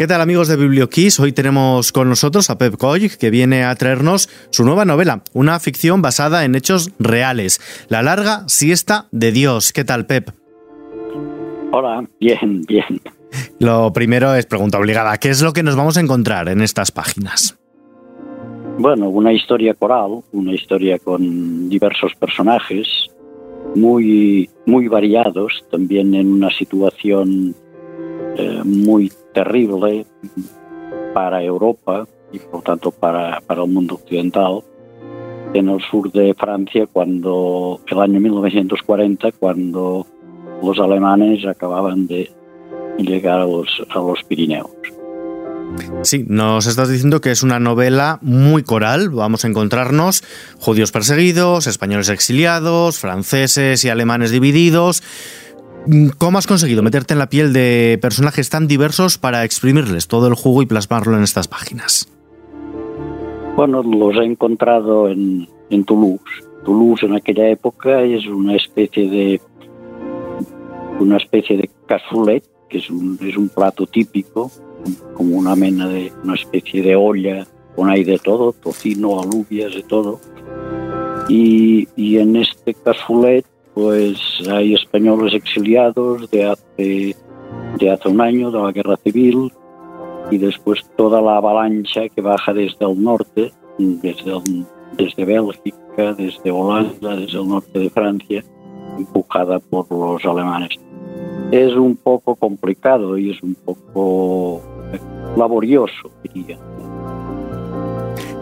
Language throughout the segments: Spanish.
¿Qué tal amigos de BiblioKiss? Hoy tenemos con nosotros a Pep Coy, que viene a traernos su nueva novela, una ficción basada en hechos reales, La larga siesta de Dios. ¿Qué tal, Pep? Hola, bien, bien. Lo primero es pregunta obligada, ¿qué es lo que nos vamos a encontrar en estas páginas? Bueno, una historia coral, una historia con diversos personajes, muy, muy variados, también en una situación eh, muy terrible para Europa y por tanto para, para el mundo occidental en el sur de Francia cuando el año 1940 cuando los alemanes acababan de llegar a los, a los Pirineos. Sí, nos estás diciendo que es una novela muy coral. Vamos a encontrarnos judíos perseguidos, españoles exiliados, franceses y alemanes divididos. ¿Cómo has conseguido meterte en la piel de personajes tan diversos para exprimirles todo el jugo y plasmarlo en estas páginas? Bueno, los he encontrado en, Toulouse. Toulouse en aquella época es una especie de una especie de cassoulet, que es un, es un plato típico, como una mena de una especie de olla con ahí de todo, tocino, alubias, de todo. Y, y en este cassoulet pues hay españoles exiliados de hace, de hace un año, de la guerra civil, y después toda la avalancha que baja desde el norte, desde, desde Bélgica, desde Holanda, desde el norte de Francia, empujada por los alemanes. Es un poco complicado y es un poco laborioso, diría.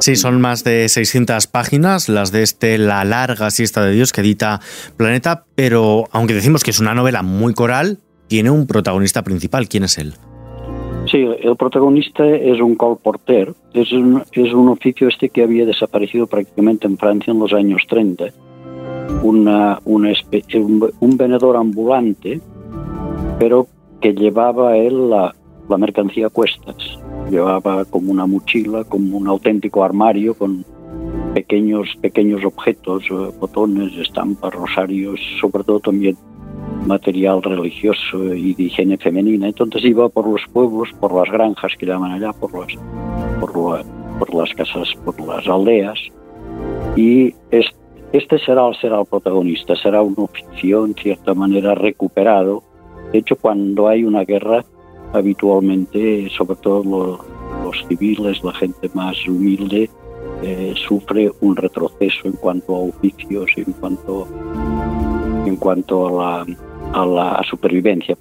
Sí, son más de 600 páginas, las de este La larga siesta de Dios que edita Planeta, pero aunque decimos que es una novela muy coral, tiene un protagonista principal. ¿Quién es él? Sí, el protagonista es un colporter, es un, es un oficio este que había desaparecido prácticamente en Francia en los años 30. Una, un, un vendedor ambulante, pero que llevaba él la, la mercancía a cuestas llevaba como una mochila, como un auténtico armario con pequeños, pequeños objetos, eh, botones, estampas, rosarios, sobre todo también material religioso y de higiene femenina. Entonces iba por los pueblos, por las granjas que llaman allá, por las, por, por las casas, por las aldeas. Y este será, será el protagonista, será un oficio en cierta manera recuperado. De hecho, cuando hay una guerra, habitualmente, sobre todo los, civiles, la gente más humilde, eh, sufre un retroceso en cuanto a oficios, en cuanto, en cuanto a, la, a la supervivencia.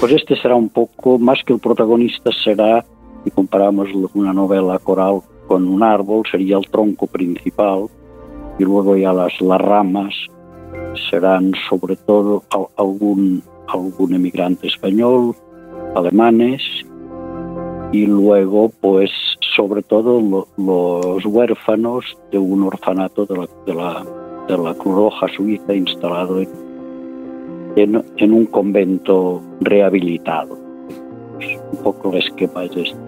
Pues este será un poco, más que el protagonista, será, si comparamos una novela coral con un árbol, sería el tronco principal, y luego ya las, las ramas serán sobre todo algún, algún emigrante español, alemanes y luego pues sobre todo los huérfanos de un orfanato de la, Cruz Roja Suiza instalado en, en, un convento rehabilitado. Un poco el esquema es este.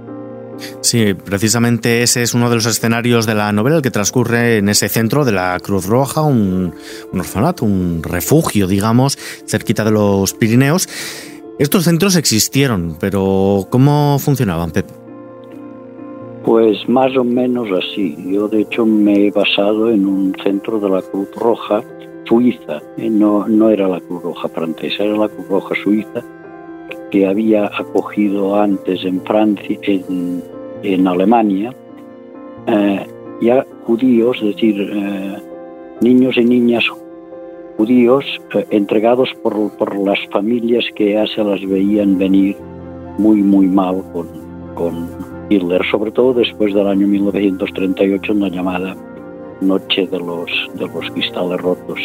Sí, precisamente ese es uno de los escenarios de la novela, el que transcurre en ese centro de la Cruz Roja, un, un orfanato, un refugio, digamos, cerquita de los Pirineos. Estos centros existieron, pero ¿cómo funcionaban, Pep? Pues más o menos así. Yo de hecho me he basado en un centro de la Cruz Roja suiza. ¿eh? No, no era la Cruz Roja francesa, era la Cruz Roja suiza que había acogido antes en Francia, en, en Alemania, eh, ya judíos, es decir, eh, niños y niñas judíos eh, entregados por, por, las familias que ya se las veían venir muy, muy mal con, con Hitler, sobre todo después del año 1938 en la llamada Noche de los, de los Cristales Rotos.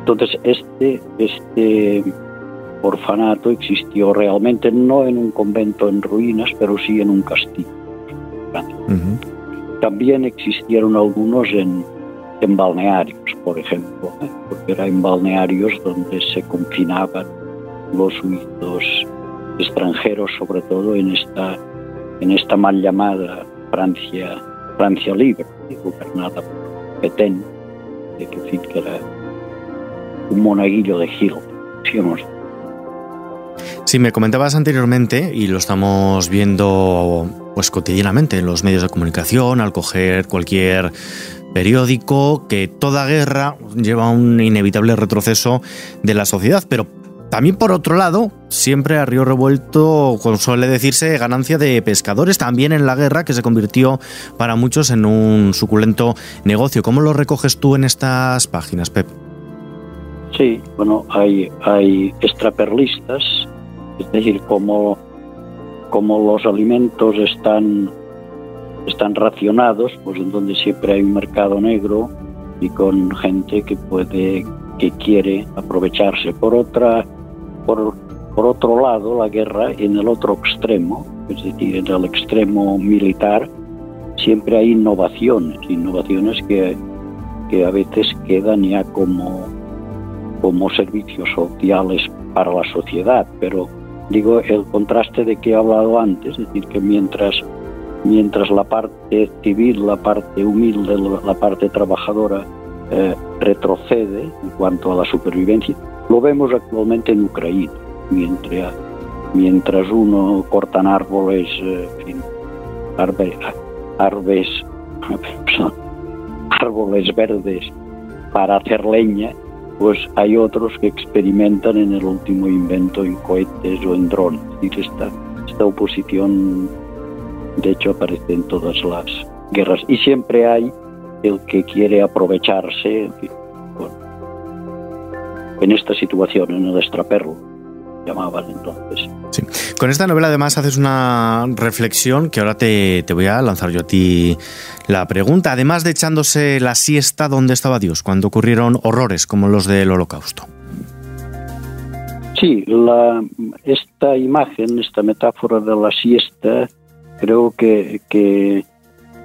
Entonces, este, este orfanato existió realmente no en un convento en ruinas, pero sí en un castillo. También existieron algunos en, en balnearios, por ejemplo, ¿eh? porque era en balnearios donde se confinaban los suizos extranjeros, sobre todo en esta, en esta mal llamada Francia, Francia libre, gobernada por Petén, que, era un monaguillo de Gil, digamos. Sí, me comentabas anteriormente, y lo estamos viendo pues cotidianamente en los medios de comunicación, al coger cualquier periódico, que toda guerra lleva un inevitable retroceso de la sociedad, pero también por otro lado, siempre a río revuelto, suele decirse, ganancia de pescadores, también en la guerra, que se convirtió para muchos en un suculento negocio. ¿Cómo lo recoges tú en estas páginas, Pep? Sí, bueno, hay, hay extraperlistas, es decir, como, como los alimentos están, están racionados, pues en donde siempre hay un mercado negro y con gente que puede que quiere aprovecharse. Por otra por, por otro lado, la guerra en el otro extremo, es decir, en el extremo militar, siempre hay innovaciones, innovaciones que, que a veces quedan ya como, como servicios sociales para la sociedad, pero digo el contraste de que he hablado antes, es decir, que mientras, mientras la parte civil, la parte humilde, la parte trabajadora eh, retrocede en cuanto a la supervivencia, lo vemos actualmente en Ucrania, mientras, mientras uno cortan árboles, eh, árboles, árboles verdes para hacer leña, pues hay otros que experimentan en el último invento en cohetes o en drones. esta, esta oposición, de hecho, aparece en todas las guerras. Y siempre hay el que quiere aprovecharse, en esta situación, en el extraperlo, llamaban entonces. Sí. Con esta novela además haces una reflexión que ahora te, te, voy a lanzar yo a ti la pregunta. Además de echándose la siesta, ¿dónde estaba Dios cuando ocurrieron horrores como los del holocausto? Sí, la, esta imagen, esta metáfora de la siesta, creo que, que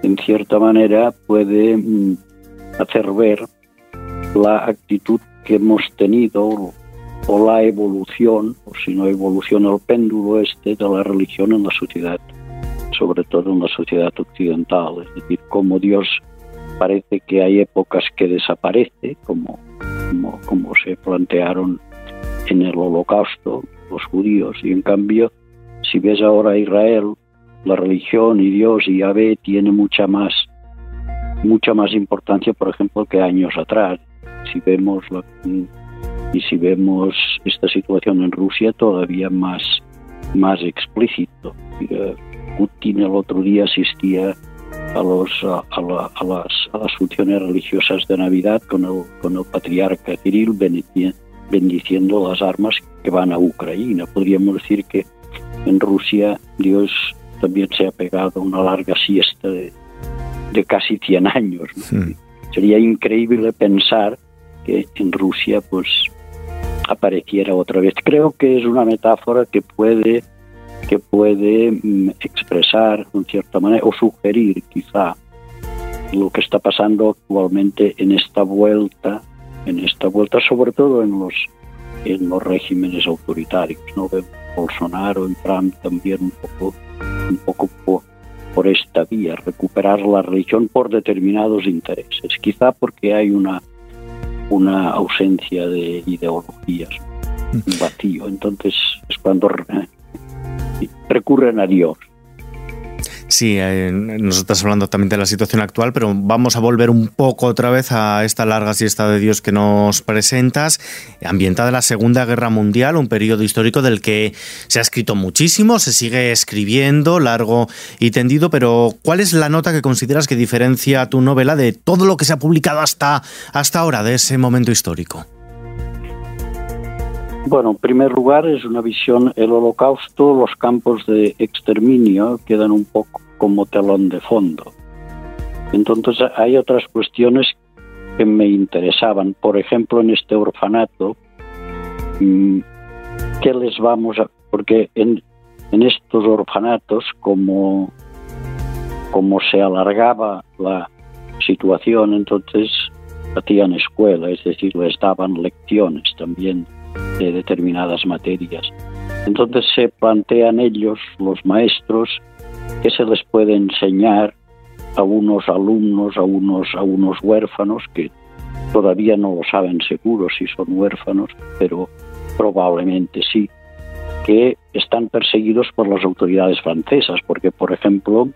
en cierta manera puede mm, hacer ver la actitud que hemos tenido o la evolución, o si no evolución, el péndulo este de la religión en la sociedad, sobre todo en la sociedad occidental. Es decir, como Dios parece que hay épocas que desaparece, como, como, se plantearon en el holocausto los judíos, y en cambio, si ves ahora Israel, la religión y Dios y Yahvé tiene mucha más mucha más importancia, por ejemplo, que años atrás si vemos y si vemos esta situación en Rusia todavía más más explícito. Putin el otro día asistía a, los, a, las, a las funciones religiosas de Navidad con el, con el patriarca Kirill bendiciendo las armas que van a Ucrania. Podríamos decir que en Rusia Dios también se ha pegado una larga siesta de, de casi 100 años. Hmm. Sería increíble pensar que en Rusia pues apareciera otra vez. Creo que es una metáfora que puede que puede mm, expresar en cierta manera o sugerir quizá lo que está pasando actualmente en esta vuelta, en esta vuelta sobre todo en los en los regímenes autoritarios, no Bolsonaro en Trump también un poco un poco por, por esta vía, recuperar la religión por determinados intereses, quizá porque hay una una ausencia de ideologías, un vacío. Entonces es cuando recurren a Dios. Sí, eh, nos estás hablando también de la situación actual, pero vamos a volver un poco otra vez a esta larga siesta de Dios que nos presentas, ambientada en la Segunda Guerra Mundial, un periodo histórico del que se ha escrito muchísimo, se sigue escribiendo largo y tendido, pero ¿cuál es la nota que consideras que diferencia tu novela de todo lo que se ha publicado hasta, hasta ahora, de ese momento histórico? Bueno, en primer lugar es una visión, el holocausto, los campos de exterminio quedan un poco como telón de fondo. Entonces hay otras cuestiones que me interesaban. Por ejemplo, en este orfanato, mm, ¿qué les vamos a...? Porque en, estos orfanatos, como, como se alargaba la situación, entonces hacían escuela, es decir, les daban lecciones también de determinadas materias. Entonces se plantean ellos, los maestros, que se les puede enseñar a unos alumnos, a unos, a unos huérfanos que todavía no lo saben seguro si son huérfanos, pero probablemente sí. que están perseguidos por las autoridades francesas, porque por ejemplo,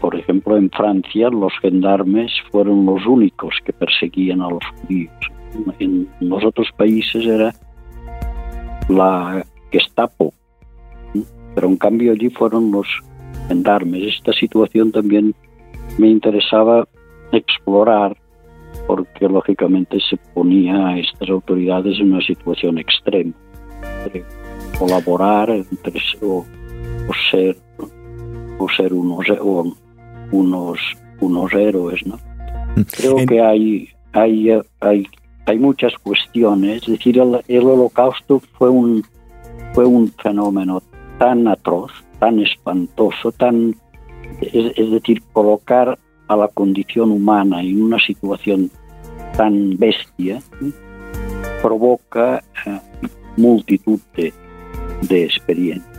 por ejemplo en Francia los gendarmes fueron los únicos que perseguían a los judíos. En los otros países era la Gestapo, pero en cambio allí fueron los gendarmes. Esta situación también me interesaba explorar porque lógicamente se ponía a estas autoridades en una situación extrema colaborar entre, o, o ser ser unos unos unos héroes no creo en... que hay hay hay hay muchas cuestiones. Es decir el, el holocausto fue un fue un fenómeno tan atroz tan espantoso tan es, es decir colocar a la condición humana en una situación tan bestia provoca eh, multitud de, de experiencia.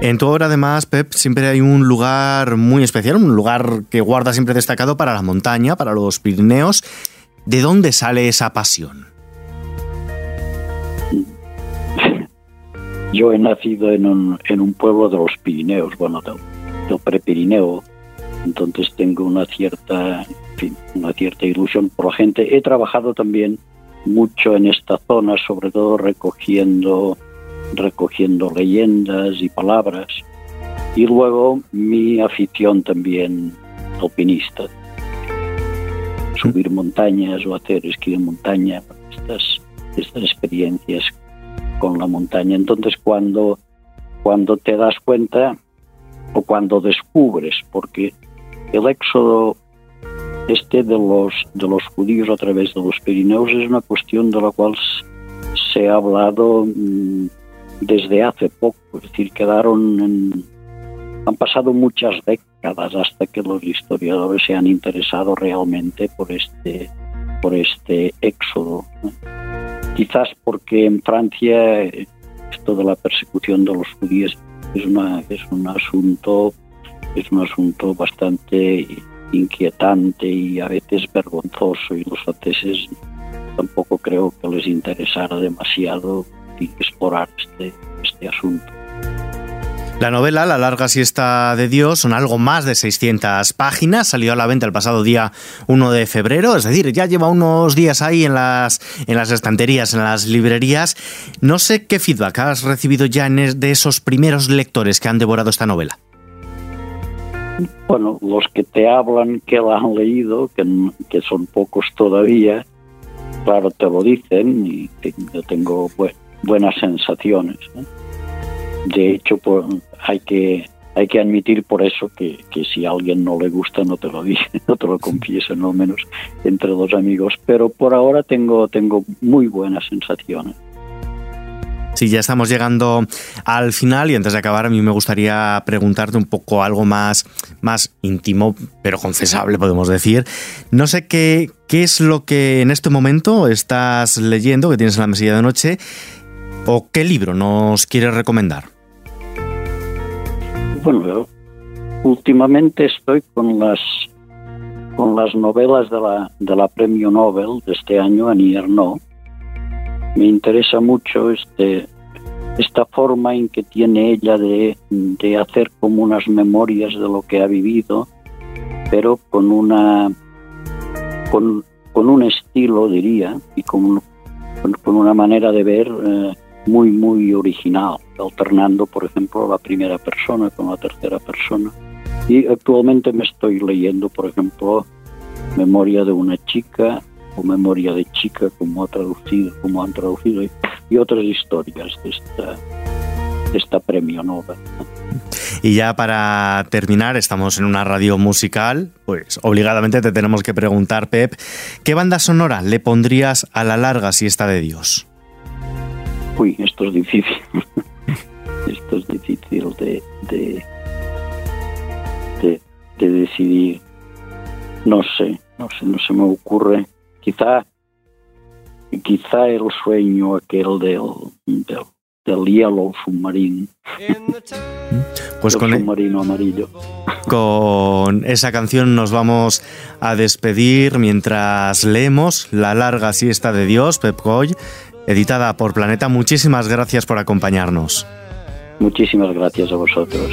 En tu obra, además, Pep, siempre hay un lugar muy especial, un lugar que guarda siempre destacado para la montaña, para los Pirineos. ¿De dónde sale esa pasión? Yo he nacido en un, pueblo de los Pirineos, bueno, del, del prepirineo, entonces tengo una cierta, una cierta ilusión por la gente. He trabajado también mucho en esta zona, sobre todo recogiendo recogiendo leyendas y palabras. Y luego mi afición también alpinista. Subir montañas o hacer esquí en montaña, estas, estas experiencias con la montaña. Entonces cuando, cuando te das cuenta o cuando descubres, porque el éxodo este de los, de los judíos a través de los Pirineos es una cuestión de la cual se ha hablado mmm, desde hace poco, es decir, quedaron en, han pasado muchas décadas hasta que los historiadores se han interesado realmente por este por este éxodo. Quizás porque en Francia esto de la persecución de los judíos es una es un asunto es un asunto bastante inquietante y a veces vergonzoso y los franceses tampoco creo que les interesara demasiado explorar este, este asunto. La novela La larga siesta de Dios son algo más de 600 páginas, salió a la venta el pasado día 1 de febrero, es decir, ya lleva unos días ahí en las, en las estanterías, en las librerías. No sé qué feedback has recibido ya de esos primeros lectores que han devorado esta novela. Bueno, los que te hablan que la han leído, que, que son pocos todavía, claro, te lo dicen y yo tengo bueno, buenas sensaciones. ¿no? De hecho, pues, hay que hay que admitir por eso que, que, si a alguien no le gusta no te lo dice, no te lo confiesen, no menos entre dos amigos. Pero por ahora tengo, tengo muy buenas sensaciones. Sí, ya estamos llegando al final y antes de acabar a mí me gustaría preguntarte un poco algo más, más íntimo, pero confesable podemos decir. No sé qué, qué es lo que en este momento estás leyendo, que tienes en la mesilla de noche, o qué libro nos quieres recomendar. Bueno, yo últimamente estoy con las con las novelas de la, de la premio Nobel de este año, Annie Ernaux. Me interesa mucho este, esta forma en que tiene ella de, de, hacer como unas memorias de lo que ha vivido, pero con una con, con un estilo, diría, y con, con, con una manera de ver eh, muy, muy original, alternando, por ejemplo, la primera persona con la tercera persona. Y actualmente me estoy leyendo, por ejemplo, Memoria de una chica o Memoria de chica, como ha traducido, como han traducido, y otras historias de esta, de esta premio Nobel. Y ya para terminar, estamos en una radio musical, pues obligadamente te tenemos que preguntar, Pep, ¿qué banda sonora le pondrías a la larga siesta de Dios? Uy, esto es difícil. esto es difícil de, de, de, de, decidir. No sé, no sé, no se me ocurre. Quizá, quizá el sueño aquel del, del, del Yellow Submarine. Pues con, submarino amarillo. con esa canción nos vamos a despedir mientras leemos La larga siesta de Dios, Pep Coy, editada por Planeta. Muchísimas gracias por acompañarnos. Muchísimas gracias a vosotros.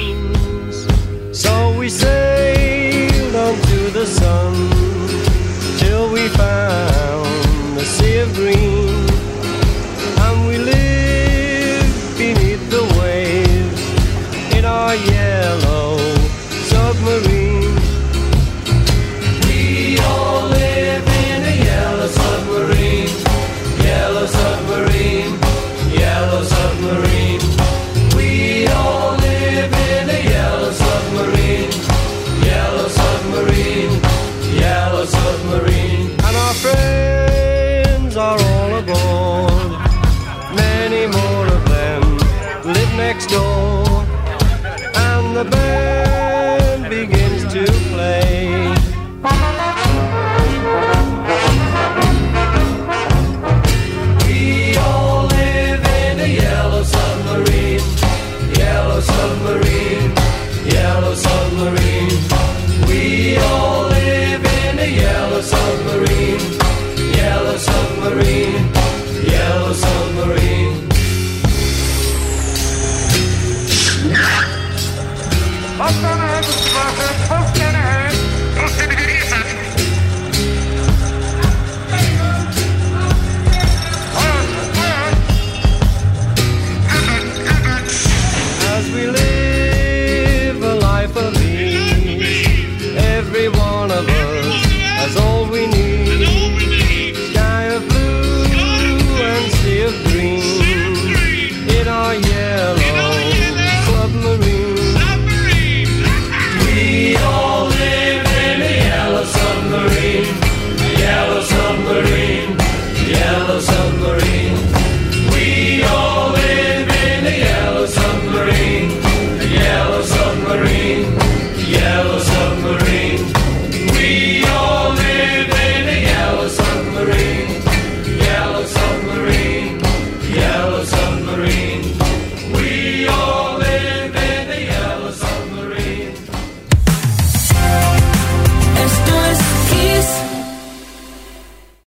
Oh,